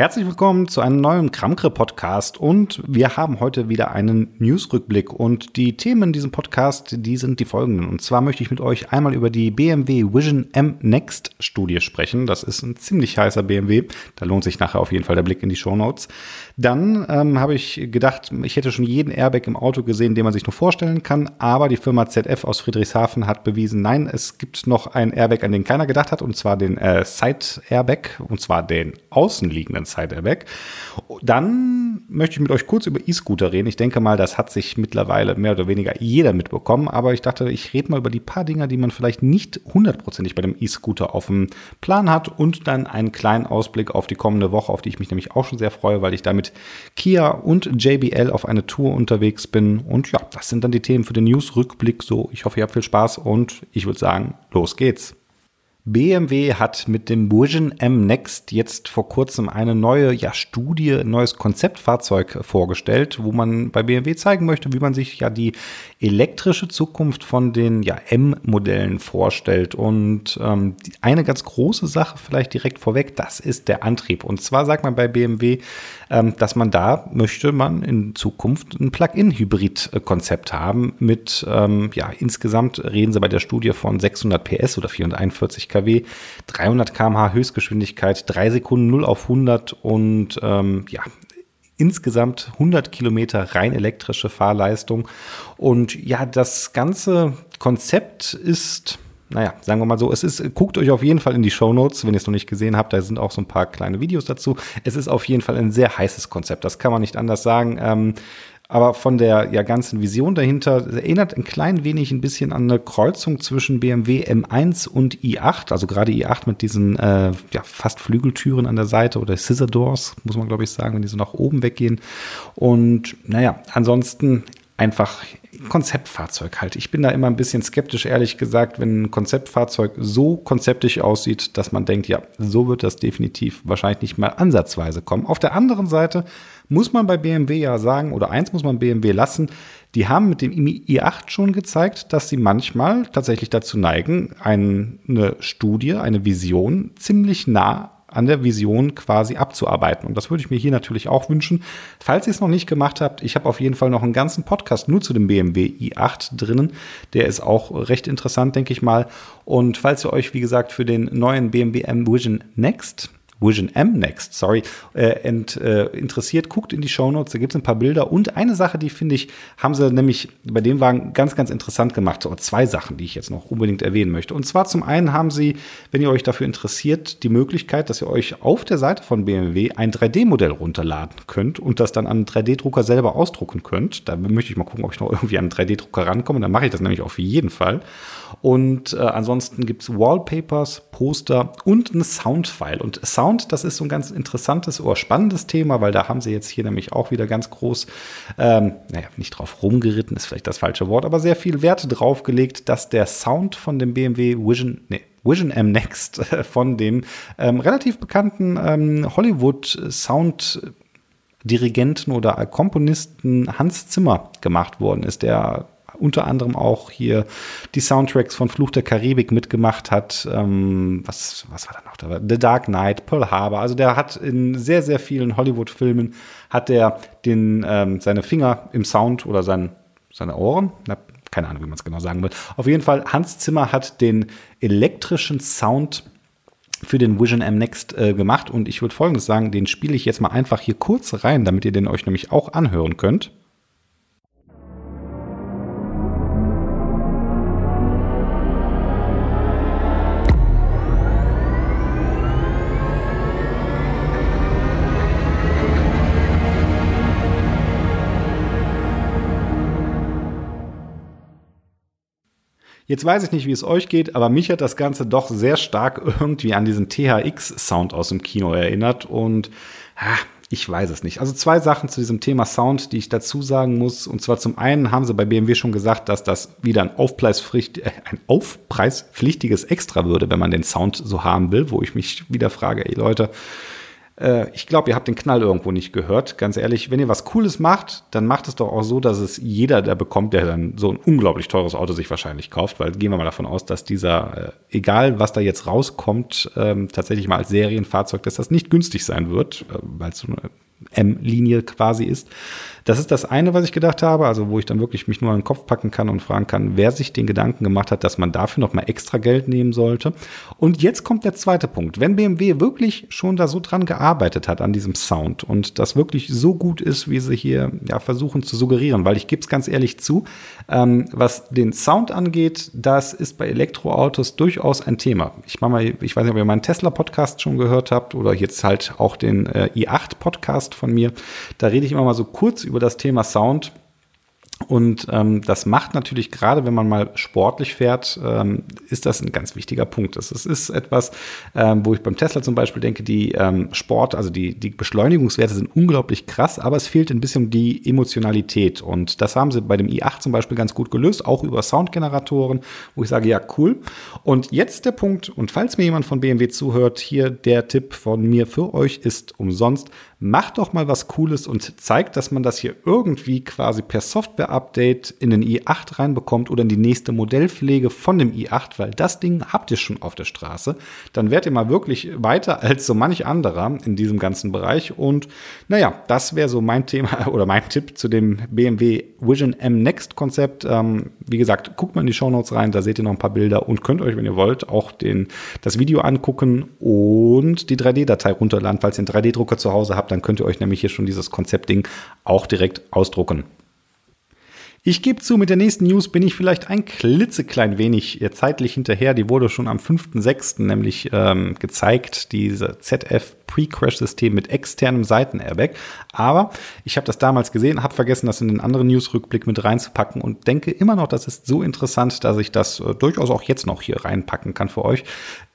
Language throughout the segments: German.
Herzlich willkommen zu einem neuen Kramkre-Podcast und wir haben heute wieder einen News-Rückblick und die Themen in diesem Podcast, die sind die folgenden. Und zwar möchte ich mit euch einmal über die BMW Vision M Next Studie sprechen. Das ist ein ziemlich heißer BMW. Da lohnt sich nachher auf jeden Fall der Blick in die Show Notes. Dann ähm, habe ich gedacht, ich hätte schon jeden Airbag im Auto gesehen, den man sich nur vorstellen kann. Aber die Firma ZF aus Friedrichshafen hat bewiesen, nein, es gibt noch ein Airbag, an den keiner gedacht hat, und zwar den äh, Side Airbag, und zwar den außenliegenden Side Airbag. Dann möchte ich mit euch kurz über E-Scooter reden. Ich denke mal, das hat sich mittlerweile mehr oder weniger jeder mitbekommen. Aber ich dachte, ich rede mal über die paar Dinge, die man vielleicht nicht hundertprozentig bei dem E-Scooter auf dem Plan hat. Und dann einen kleinen Ausblick auf die kommende Woche, auf die ich mich nämlich auch schon sehr freue, weil ich damit Kia und JBL auf eine Tour unterwegs bin. Und ja, das sind dann die Themen für den News-Rückblick. So, ich hoffe, ihr habt viel Spaß und ich würde sagen, los geht's. BMW hat mit dem Vision M Next jetzt vor kurzem eine neue ja, Studie, ein neues Konzeptfahrzeug vorgestellt, wo man bei BMW zeigen möchte, wie man sich ja die elektrische Zukunft von den ja, M-Modellen vorstellt. Und ähm, eine ganz große Sache vielleicht direkt vorweg, das ist der Antrieb. Und zwar sagt man bei BMW, ähm, dass man da möchte man in Zukunft ein Plug-in-Hybrid-Konzept haben mit, ähm, ja, insgesamt reden sie bei der Studie von 600 PS oder 441 kW, 300 km/h Höchstgeschwindigkeit, 3 Sekunden 0 auf 100 und ähm, ja, insgesamt 100 Kilometer rein elektrische Fahrleistung. Und ja, das ganze Konzept ist naja, sagen wir mal so, es ist, guckt euch auf jeden Fall in die Show Notes, wenn ihr es noch nicht gesehen habt, da sind auch so ein paar kleine Videos dazu. Es ist auf jeden Fall ein sehr heißes Konzept, das kann man nicht anders sagen. Ähm, aber von der ja, ganzen Vision dahinter erinnert ein klein wenig ein bisschen an eine Kreuzung zwischen BMW M1 und i8, also gerade i8 mit diesen äh, ja, fast Flügeltüren an der Seite oder Scissor Doors, muss man glaube ich sagen, wenn die so nach oben weggehen. Und naja, ansonsten einfach Konzeptfahrzeug halt. Ich bin da immer ein bisschen skeptisch, ehrlich gesagt, wenn ein Konzeptfahrzeug so konzeptisch aussieht, dass man denkt, ja, so wird das definitiv wahrscheinlich nicht mal ansatzweise kommen. Auf der anderen Seite muss man bei BMW ja sagen, oder eins muss man BMW lassen, die haben mit dem i8 schon gezeigt, dass sie manchmal tatsächlich dazu neigen, eine Studie, eine Vision ziemlich nah an der Vision quasi abzuarbeiten. Und das würde ich mir hier natürlich auch wünschen. Falls ihr es noch nicht gemacht habt, ich habe auf jeden Fall noch einen ganzen Podcast nur zu dem BMW i8 drinnen. Der ist auch recht interessant, denke ich mal. Und falls ihr euch, wie gesagt, für den neuen BMW M Vision Next Vision M Next, sorry, äh, ent, äh, interessiert, guckt in die Show Notes, da gibt es ein paar Bilder. Und eine Sache, die finde ich, haben sie nämlich bei dem Wagen ganz, ganz interessant gemacht. Oder zwei Sachen, die ich jetzt noch unbedingt erwähnen möchte. Und zwar zum einen haben sie, wenn ihr euch dafür interessiert, die Möglichkeit, dass ihr euch auf der Seite von BMW ein 3D-Modell runterladen könnt und das dann an einen 3D-Drucker selber ausdrucken könnt. Da möchte ich mal gucken, ob ich noch irgendwie an einen 3D-Drucker rankomme. Dann mache ich das nämlich auf jeden Fall. Und äh, ansonsten gibt es Wallpapers, Poster und ein Soundfile. Und Sound, das ist so ein ganz interessantes oder spannendes Thema, weil da haben sie jetzt hier nämlich auch wieder ganz groß, ähm, naja, nicht drauf rumgeritten, ist vielleicht das falsche Wort, aber sehr viel Wert drauf gelegt, dass der Sound von dem BMW Vision, nee, Vision M Next von dem ähm, relativ bekannten ähm, Hollywood Sound Dirigenten oder Komponisten Hans Zimmer gemacht worden ist, der unter anderem auch hier die Soundtracks von Fluch der Karibik mitgemacht hat. Ähm, was, was war da noch da? The Dark Knight, Pearl Harbor. Also der hat in sehr, sehr vielen Hollywood-Filmen hat der den, ähm, seine Finger im Sound oder sein, seine Ohren, na, keine Ahnung, wie man es genau sagen will. Auf jeden Fall, Hans Zimmer hat den elektrischen Sound für den Vision M Next äh, gemacht und ich würde folgendes sagen, den spiele ich jetzt mal einfach hier kurz rein, damit ihr den euch nämlich auch anhören könnt. Jetzt weiß ich nicht, wie es euch geht, aber mich hat das Ganze doch sehr stark irgendwie an diesen THX-Sound aus dem Kino erinnert und ah, ich weiß es nicht. Also zwei Sachen zu diesem Thema Sound, die ich dazu sagen muss. Und zwar zum einen haben sie bei BMW schon gesagt, dass das wieder ein, Aufpreispflicht, äh, ein aufpreispflichtiges Extra würde, wenn man den Sound so haben will, wo ich mich wieder frage, ey Leute, äh, ich glaube, ihr habt den Knall irgendwo nicht gehört. Ganz ehrlich, wenn ihr was Cooles macht, dann macht es doch auch so, dass es jeder, der bekommt, der dann so ein unglaublich teures Auto sich wahrscheinlich kauft, weil gehen wir mal davon aus, dass dieser, äh, egal was da jetzt rauskommt, ähm, tatsächlich mal als Serienfahrzeug, dass das nicht günstig sein wird, äh, weil es so eine M-Linie quasi ist. Das ist das eine, was ich gedacht habe, also wo ich dann wirklich mich nur an den Kopf packen kann und fragen kann, wer sich den Gedanken gemacht hat, dass man dafür noch mal extra Geld nehmen sollte. Und jetzt kommt der zweite Punkt. Wenn BMW wirklich schon da so dran gearbeitet hat an diesem Sound und das wirklich so gut ist, wie sie hier ja, versuchen zu suggerieren, weil ich gebe es ganz ehrlich zu, ähm, was den Sound angeht, das ist bei Elektroautos durchaus ein Thema. Ich mache mal, ich weiß nicht, ob ihr meinen Tesla-Podcast schon gehört habt oder jetzt halt auch den äh, i8-Podcast von mir. Da rede ich immer mal so kurz über das Thema Sound. Und ähm, das macht natürlich gerade, wenn man mal sportlich fährt, ähm, ist das ein ganz wichtiger Punkt. Das ist, etwas, ähm, wo ich beim Tesla zum Beispiel denke, die ähm, Sport, also die, die Beschleunigungswerte sind unglaublich krass, aber es fehlt ein bisschen die Emotionalität. Und das haben sie bei dem i8 zum Beispiel ganz gut gelöst, auch über Soundgeneratoren, wo ich sage, ja, cool. Und jetzt der Punkt, und falls mir jemand von BMW zuhört, hier der Tipp von mir für euch ist umsonst, macht doch mal was Cooles und zeigt, dass man das hier irgendwie quasi per Software-Update in den i8 reinbekommt oder in die nächste Modellpflege von dem i8, weil das Ding habt ihr schon auf der Straße. Dann werdet ihr mal wirklich weiter als so manch anderer in diesem ganzen Bereich. Und naja, das wäre so mein Thema oder mein Tipp zu dem BMW Vision M Next Konzept. Ähm, wie gesagt, guckt mal in die Show Notes rein, da seht ihr noch ein paar Bilder und könnt euch, wenn ihr wollt, auch den, das Video angucken und die 3D-Datei runterladen, falls ihr einen 3D-Drucker zu Hause habt dann könnt ihr euch nämlich hier schon dieses Konzeptding auch direkt ausdrucken. Ich gebe zu, mit der nächsten News bin ich vielleicht ein klitzeklein wenig äh, zeitlich hinterher. Die wurde schon am 5.6. nämlich ähm, gezeigt, diese ZF Pre-Crash-System mit externem Seitenairbag. Aber ich habe das damals gesehen, habe vergessen, das in den anderen News-Rückblick mit reinzupacken und denke immer noch, das ist so interessant, dass ich das äh, durchaus auch jetzt noch hier reinpacken kann für euch.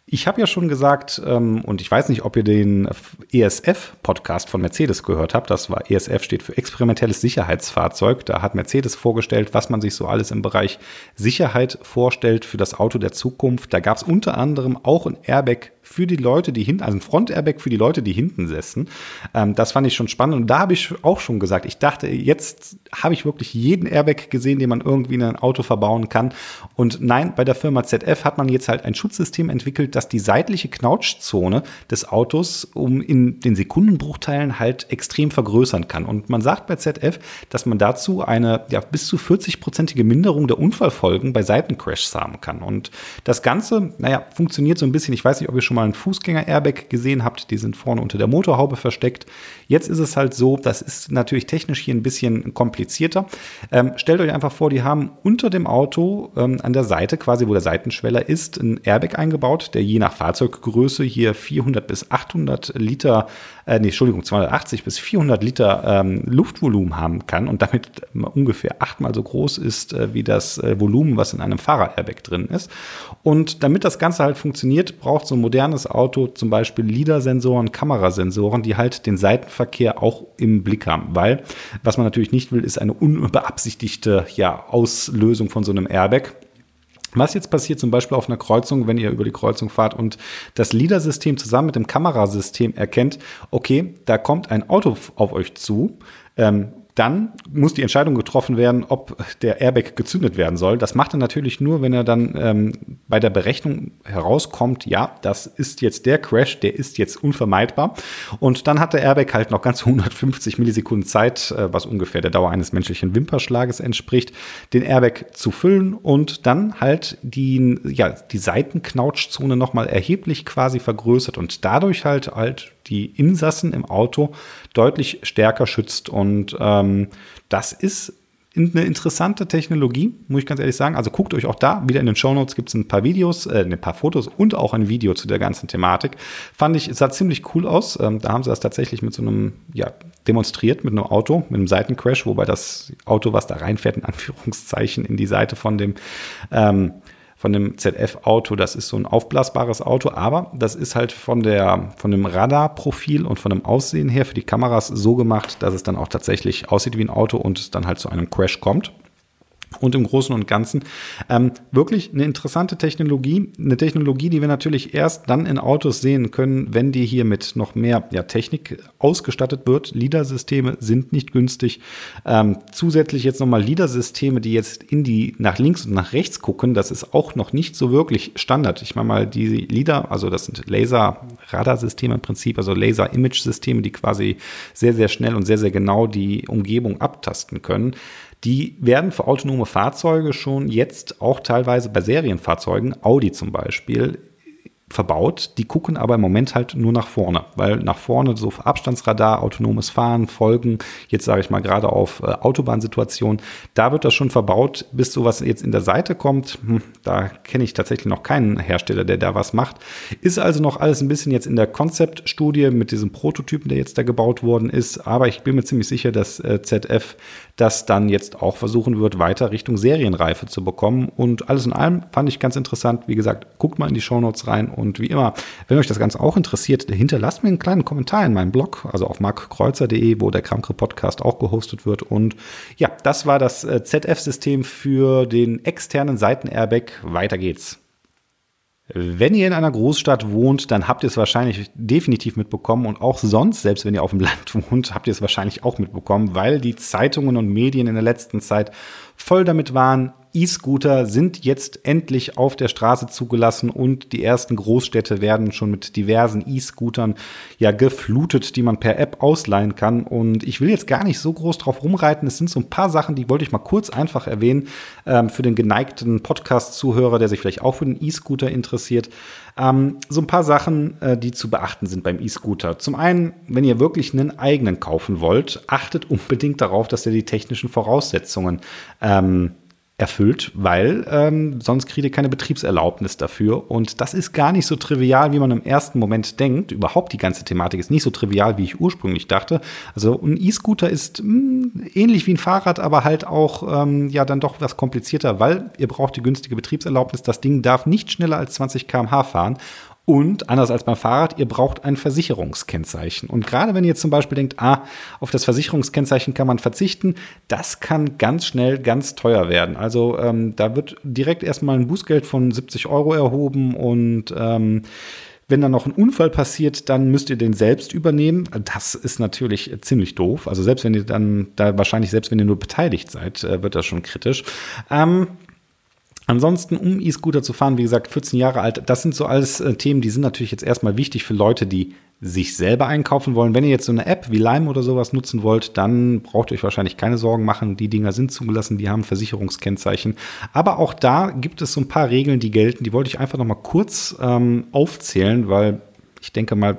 Ich habe ja schon gesagt, ähm, und ich weiß nicht, ob ihr den ESF-Podcast von Mercedes gehört habt. Das war ESF steht für experimentelles Sicherheitsfahrzeug. Da hat Mercedes vorgestellt, was man sich so alles im Bereich Sicherheit vorstellt für das Auto der Zukunft. Da gab es unter anderem auch ein Airbag für die Leute, die hinten, also ein Front-Airbag für die Leute, die hinten sitzen. Ähm, das fand ich schon spannend. Und da habe ich auch schon gesagt, ich dachte, jetzt habe ich wirklich jeden Airbag gesehen, den man irgendwie in ein Auto verbauen kann. Und nein, bei der Firma ZF hat man jetzt halt ein Schutzsystem entwickelt, das die seitliche Knautschzone des Autos um in den Sekundenbruchteilen halt extrem vergrößern kann. Und man sagt bei ZF, dass man dazu eine ja, bis zu 40-prozentige Minderung der Unfallfolgen bei Seitencrashs haben kann. Und das Ganze, naja, funktioniert so ein bisschen, ich weiß nicht, ob ihr schon schon mal ein Fußgänger-Airbag gesehen habt, die sind vorne unter der Motorhaube versteckt. Jetzt ist es halt so, das ist natürlich technisch hier ein bisschen komplizierter. Ähm, stellt euch einfach vor, die haben unter dem Auto ähm, an der Seite, quasi wo der Seitenschweller ist, ein Airbag eingebaut, der je nach Fahrzeuggröße hier 400 bis 800 Liter, äh, nee, Entschuldigung, 280 bis 400 Liter ähm, Luftvolumen haben kann und damit ungefähr achtmal so groß ist äh, wie das äh, Volumen, was in einem Fahrer-Airbag drin ist. Und damit das Ganze halt funktioniert, braucht so ein modernes Auto zum Beispiel LIDAR-Sensoren, Kamerasensoren, die halt den Seitenverkehr auch im Blick haben. Weil, was man natürlich nicht will, ist eine unbeabsichtigte ja, Auslösung von so einem Airbag. Was jetzt passiert zum Beispiel auf einer Kreuzung, wenn ihr über die Kreuzung fahrt und das LIDAR-System zusammen mit dem Kamerasystem erkennt, okay, da kommt ein Auto auf euch zu, ähm, dann muss die Entscheidung getroffen werden, ob der Airbag gezündet werden soll. Das macht er natürlich nur, wenn er dann ähm, bei der Berechnung herauskommt, ja, das ist jetzt der Crash, der ist jetzt unvermeidbar. Und dann hat der Airbag halt noch ganz 150 Millisekunden Zeit, äh, was ungefähr der Dauer eines menschlichen Wimperschlages entspricht, den Airbag zu füllen und dann halt die, ja, die Seitenknautschzone nochmal erheblich quasi vergrößert und dadurch halt halt die Insassen im Auto deutlich stärker schützt. Und ähm, das ist eine interessante Technologie, muss ich ganz ehrlich sagen. Also guckt euch auch da, wieder in den Show Notes gibt es ein paar Videos, äh, ein paar Fotos und auch ein Video zu der ganzen Thematik. Fand ich, sah ziemlich cool aus. Ähm, da haben sie das tatsächlich mit so einem, ja, demonstriert mit einem Auto, mit einem Seitencrash, wobei das Auto, was da reinfährt, in Anführungszeichen in die Seite von dem ähm, von dem ZF-Auto, das ist so ein aufblasbares Auto, aber das ist halt von, der, von dem Radarprofil und von dem Aussehen her für die Kameras so gemacht, dass es dann auch tatsächlich aussieht wie ein Auto und es dann halt zu einem Crash kommt. Und im Großen und Ganzen ähm, wirklich eine interessante Technologie, eine Technologie, die wir natürlich erst dann in Autos sehen können, wenn die hier mit noch mehr ja, Technik ausgestattet wird. LIDAR-Systeme sind nicht günstig. Ähm, zusätzlich jetzt nochmal LIDAR-Systeme, die jetzt in die nach links und nach rechts gucken, das ist auch noch nicht so wirklich Standard. Ich meine mal, die LIDAR, also das sind Laser-Radarsysteme im Prinzip, also Laser-Image-Systeme, die quasi sehr, sehr schnell und sehr, sehr genau die Umgebung abtasten können. Die werden für autonome Fahrzeuge schon jetzt auch teilweise bei Serienfahrzeugen, Audi zum Beispiel, verbaut. Die gucken aber im Moment halt nur nach vorne, weil nach vorne so Abstandsradar, autonomes Fahren, Folgen, jetzt sage ich mal gerade auf äh, Autobahnsituationen, da wird das schon verbaut, bis sowas jetzt in der Seite kommt. Hm, da kenne ich tatsächlich noch keinen Hersteller, der da was macht. Ist also noch alles ein bisschen jetzt in der Konzeptstudie mit diesem Prototypen, der jetzt da gebaut worden ist, aber ich bin mir ziemlich sicher, dass äh, ZF das dann jetzt auch versuchen wird, weiter Richtung Serienreife zu bekommen. Und alles in allem fand ich ganz interessant. Wie gesagt, guckt mal in die Shownotes rein und wie immer, wenn euch das Ganze auch interessiert, hinterlasst mir einen kleinen Kommentar in meinem Blog, also auf markkreuzer.de, wo der Kramkre Podcast auch gehostet wird. Und ja, das war das äh, ZF-System für den externen Seitenairbag. Weiter geht's. Wenn ihr in einer Großstadt wohnt, dann habt ihr es wahrscheinlich definitiv mitbekommen und auch sonst, selbst wenn ihr auf dem Land wohnt, habt ihr es wahrscheinlich auch mitbekommen, weil die Zeitungen und Medien in der letzten Zeit voll damit waren, E-Scooter sind jetzt endlich auf der Straße zugelassen und die ersten Großstädte werden schon mit diversen E-Scootern ja geflutet, die man per App ausleihen kann. Und ich will jetzt gar nicht so groß drauf rumreiten. Es sind so ein paar Sachen, die wollte ich mal kurz einfach erwähnen ähm, für den geneigten Podcast-Zuhörer, der sich vielleicht auch für den E-Scooter interessiert. Ähm, so ein paar Sachen, äh, die zu beachten sind beim E-Scooter. Zum einen, wenn ihr wirklich einen eigenen kaufen wollt, achtet unbedingt darauf, dass ihr die technischen Voraussetzungen ähm, erfüllt, weil ähm, sonst kriegt ihr keine Betriebserlaubnis dafür. Und das ist gar nicht so trivial, wie man im ersten Moment denkt. Überhaupt die ganze Thematik ist nicht so trivial, wie ich ursprünglich dachte. Also ein E-Scooter ist mh, hm, ähnlich wie ein Fahrrad, aber halt auch ähm, ja dann doch was komplizierter, weil ihr braucht die günstige Betriebserlaubnis. Das Ding darf nicht schneller als 20 km/h fahren. Und anders als beim Fahrrad, ihr braucht ein Versicherungskennzeichen. Und gerade wenn ihr zum Beispiel denkt, ah, auf das Versicherungskennzeichen kann man verzichten, das kann ganz schnell ganz teuer werden. Also ähm, da wird direkt erstmal ein Bußgeld von 70 Euro erhoben und ähm, wenn dann noch ein Unfall passiert, dann müsst ihr den selbst übernehmen. Das ist natürlich ziemlich doof. Also selbst wenn ihr dann, da wahrscheinlich selbst wenn ihr nur beteiligt seid, äh, wird das schon kritisch. Ähm, Ansonsten, um E-Scooter zu fahren, wie gesagt, 14 Jahre alt, das sind so alles äh, Themen, die sind natürlich jetzt erstmal wichtig für Leute, die sich selber einkaufen wollen. Wenn ihr jetzt so eine App wie Lime oder sowas nutzen wollt, dann braucht ihr euch wahrscheinlich keine Sorgen machen. Die Dinger sind zugelassen, die haben Versicherungskennzeichen. Aber auch da gibt es so ein paar Regeln, die gelten. Die wollte ich einfach noch mal kurz ähm, aufzählen, weil ich denke mal,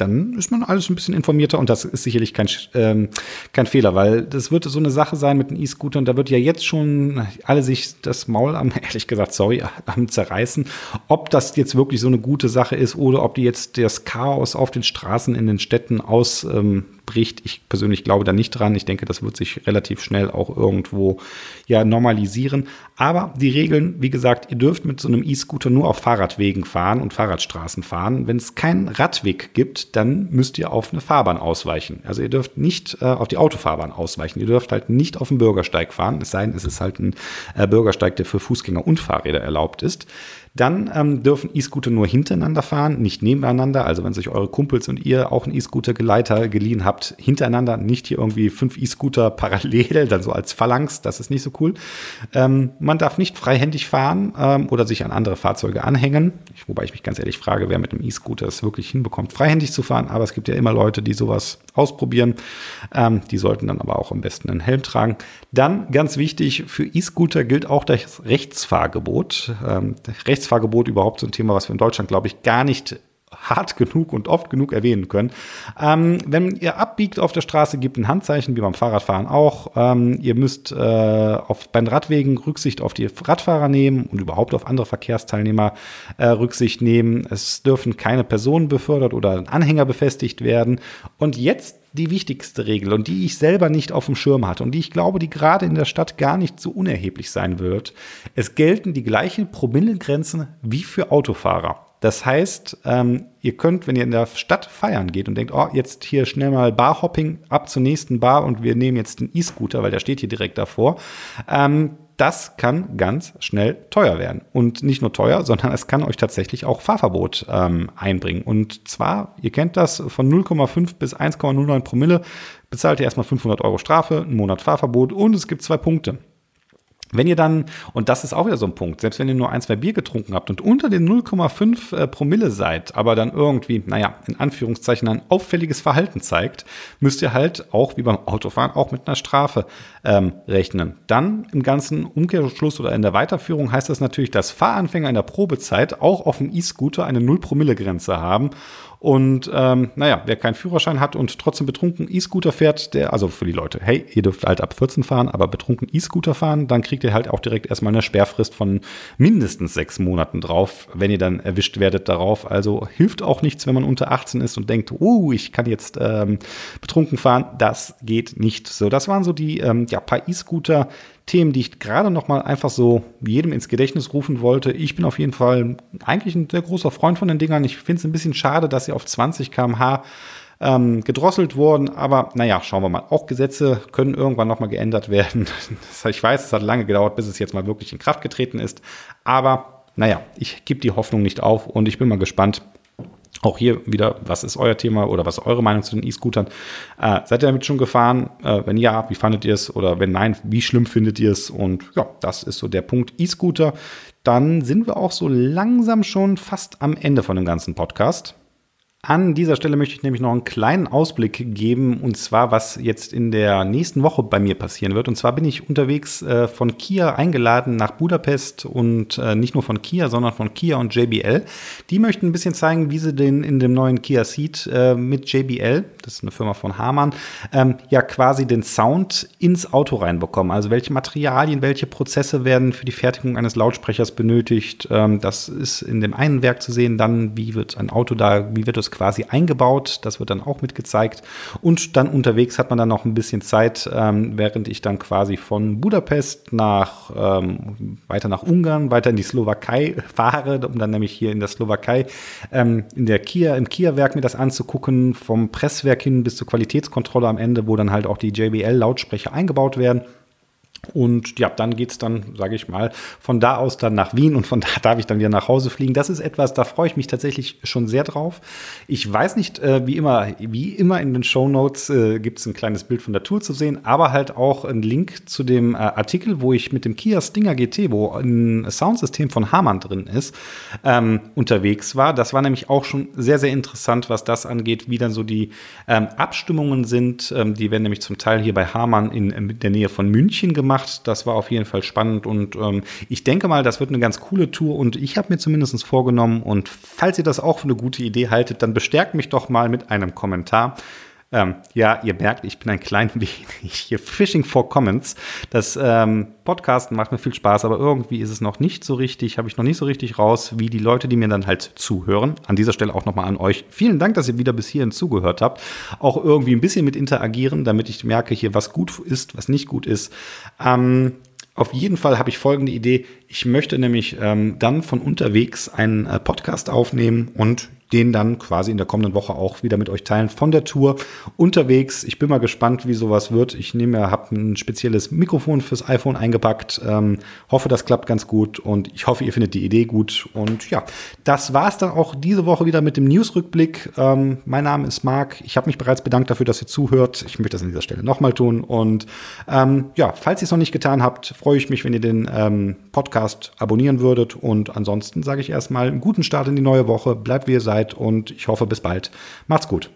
dann ist man alles ein bisschen informierter und das ist sicherlich kein, ähm, kein Fehler, weil das wird so eine Sache sein mit den E-Scootern, da wird ja jetzt schon alle sich das Maul am, ehrlich gesagt, sorry, am zerreißen, ob das jetzt wirklich so eine gute Sache ist oder ob die jetzt das Chaos auf den Straßen in den Städten aus ähm, bricht. Ich persönlich glaube da nicht dran. Ich denke, das wird sich relativ schnell auch irgendwo ja normalisieren. Aber die Regeln, wie gesagt, ihr dürft mit so einem E-Scooter nur auf Fahrradwegen fahren und Fahrradstraßen fahren. Wenn es keinen Radweg gibt, dann müsst ihr auf eine Fahrbahn ausweichen. Also ihr dürft nicht äh, auf die Autofahrbahn ausweichen. Ihr dürft halt nicht auf den Bürgersteig fahren. Es sei denn, es ist halt ein äh, Bürgersteig, der für Fußgänger und Fahrräder erlaubt ist. Dann ähm, dürfen E-Scooter nur hintereinander fahren, nicht nebeneinander. Also wenn sich eure Kumpels und ihr auch einen E-Scooter Geleiter geliehen habt, hintereinander, nicht hier irgendwie fünf E-Scooter parallel, dann so als Phalanx, das ist nicht so cool. Ähm, man darf nicht freihändig fahren ähm, oder sich an andere Fahrzeuge anhängen. Ich, wobei ich mich ganz ehrlich frage, wer mit einem E-Scooter es wirklich hinbekommt, freihändig zu fahren. Aber es gibt ja immer Leute, die sowas ausprobieren. Ähm, die sollten dann aber auch am besten einen Helm tragen. Dann ganz wichtig, für E-Scooter gilt auch das Rechtsfahrgebot. Ähm, Rechtsfahrgebot überhaupt so ein Thema, was wir in Deutschland, glaube ich, gar nicht hart genug und oft genug erwähnen können. Ähm, wenn ihr abbiegt auf der Straße, gibt ein Handzeichen, wie beim Fahrradfahren auch. Ähm, ihr müsst äh, auf, bei den Radwegen Rücksicht auf die Radfahrer nehmen und überhaupt auf andere Verkehrsteilnehmer äh, Rücksicht nehmen. Es dürfen keine Personen befördert oder Anhänger befestigt werden. Und jetzt die wichtigste Regel und die ich selber nicht auf dem Schirm hatte und die ich glaube, die gerade in der Stadt gar nicht so unerheblich sein wird. Es gelten die gleichen Promillegrenzen wie für Autofahrer. Das heißt, ähm, ihr könnt, wenn ihr in der Stadt feiern geht und denkt, oh, jetzt hier schnell mal Barhopping ab zur nächsten Bar und wir nehmen jetzt den E-Scooter, weil der steht hier direkt davor, ähm, das kann ganz schnell teuer werden. Und nicht nur teuer, sondern es kann euch tatsächlich auch Fahrverbot ähm, einbringen. Und zwar, ihr kennt das, von 0,5 bis 1,09 Promille bezahlt ihr erstmal 500 Euro Strafe, einen Monat Fahrverbot und es gibt zwei Punkte. Wenn ihr dann, und das ist auch wieder so ein Punkt, selbst wenn ihr nur ein, zwei Bier getrunken habt und unter den 0,5 äh, Promille seid, aber dann irgendwie, naja, in Anführungszeichen ein auffälliges Verhalten zeigt, müsst ihr halt auch wie beim Autofahren auch mit einer Strafe ähm, rechnen. Dann im ganzen Umkehrschluss oder in der Weiterführung heißt das natürlich, dass Fahranfänger in der Probezeit auch auf dem E-Scooter eine 0-Promille-Grenze haben und ähm, naja, wer keinen Führerschein hat und trotzdem betrunken E-Scooter fährt, der, also für die Leute, hey, ihr dürft halt ab 14 fahren, aber betrunken E-Scooter fahren, dann kriegt ihr halt auch direkt erstmal eine Sperrfrist von mindestens sechs Monaten drauf, wenn ihr dann erwischt werdet darauf. Also hilft auch nichts, wenn man unter 18 ist und denkt, oh, ich kann jetzt ähm, betrunken fahren. Das geht nicht. So, das waren so die ähm, ja, paar E-Scooter, Themen, die ich gerade noch mal einfach so jedem ins Gedächtnis rufen wollte. Ich bin auf jeden Fall eigentlich ein sehr großer Freund von den Dingern. Ich finde es ein bisschen schade, dass sie auf 20 km/h ähm, gedrosselt wurden. Aber naja, schauen wir mal. Auch Gesetze können irgendwann noch mal geändert werden. ich weiß, es hat lange gedauert, bis es jetzt mal wirklich in Kraft getreten ist. Aber naja, ich gebe die Hoffnung nicht auf und ich bin mal gespannt, auch hier wieder, was ist euer Thema oder was ist eure Meinung zu den E-Scootern? Äh, seid ihr damit schon gefahren? Äh, wenn ja, wie fandet ihr es? Oder wenn nein, wie schlimm findet ihr es? Und ja, das ist so der Punkt E-Scooter. Dann sind wir auch so langsam schon fast am Ende von dem ganzen Podcast. An dieser Stelle möchte ich nämlich noch einen kleinen Ausblick geben, und zwar, was jetzt in der nächsten Woche bei mir passieren wird. Und zwar bin ich unterwegs äh, von Kia eingeladen nach Budapest und äh, nicht nur von Kia, sondern von Kia und JBL. Die möchten ein bisschen zeigen, wie sie den in dem neuen Kia Ceed äh, mit JBL, das ist eine Firma von Hamann, ähm, ja quasi den Sound ins Auto reinbekommen. Also welche Materialien, welche Prozesse werden für die Fertigung eines Lautsprechers benötigt. Ähm, das ist in dem einen Werk zu sehen. Dann, wie wird ein Auto da, wie wird es quasi eingebaut. Das wird dann auch mitgezeigt. Und dann unterwegs hat man dann noch ein bisschen Zeit, ähm, während ich dann quasi von Budapest nach ähm, weiter nach Ungarn, weiter in die Slowakei fahre, um dann nämlich hier in der Slowakei ähm, in der Kia, im Kia-Werk mir das anzugucken, vom Presswerk hin bis zur Qualitätskontrolle am Ende, wo dann halt auch die JBL-Lautsprecher eingebaut werden. Und ja, dann geht's dann, sage ich mal, von da aus dann nach Wien und von da darf ich dann wieder nach Hause fliegen. Das ist etwas, da freue ich mich tatsächlich schon sehr drauf. Ich weiß nicht, äh, wie immer, wie immer in den Show Notes äh, gibt ein kleines Bild von der Tour zu sehen, aber halt auch ein Link zu dem äh, Artikel, wo ich mit dem Kia Stinger GT, wo ein Soundsystem von Hamann drin ist, ähm, unterwegs war. Das war nämlich auch schon sehr, sehr interessant, was das angeht, wie dann so die ähm, Abstimmungen sind. Ähm, die werden nämlich zum Teil hier bei Hamann in, in der Nähe von München gemacht gemacht. Das war auf jeden Fall spannend und ähm, ich denke mal, das wird eine ganz coole Tour und ich habe mir zumindest vorgenommen und falls ihr das auch für eine gute Idee haltet, dann bestärkt mich doch mal mit einem Kommentar. Ähm, ja, ihr merkt, ich bin ein klein wenig hier Fishing for Comments. Das ähm, Podcasten macht mir viel Spaß, aber irgendwie ist es noch nicht so richtig, habe ich noch nicht so richtig raus, wie die Leute, die mir dann halt zuhören. An dieser Stelle auch nochmal an euch. Vielen Dank, dass ihr wieder bis hierhin zugehört habt. Auch irgendwie ein bisschen mit interagieren, damit ich merke hier, was gut ist, was nicht gut ist. Ähm, auf jeden Fall habe ich folgende Idee. Ich möchte nämlich ähm, dann von unterwegs einen äh, Podcast aufnehmen und den dann quasi in der kommenden Woche auch wieder mit euch teilen von der Tour unterwegs. Ich bin mal gespannt, wie sowas wird. Ich nehme, habe ein spezielles Mikrofon fürs iPhone eingepackt. Ähm, hoffe, das klappt ganz gut und ich hoffe, ihr findet die Idee gut. Und ja, das war es dann auch diese Woche wieder mit dem Newsrückblick. Ähm, mein Name ist Marc. Ich habe mich bereits bedankt dafür, dass ihr zuhört. Ich möchte das an dieser Stelle nochmal tun. Und ähm, ja, falls ihr es noch nicht getan habt, freue ich mich, wenn ihr den ähm, Podcast abonnieren würdet. Und ansonsten sage ich erstmal einen guten Start in die neue Woche. Bleibt wie ihr seid und ich hoffe bis bald. Macht's gut.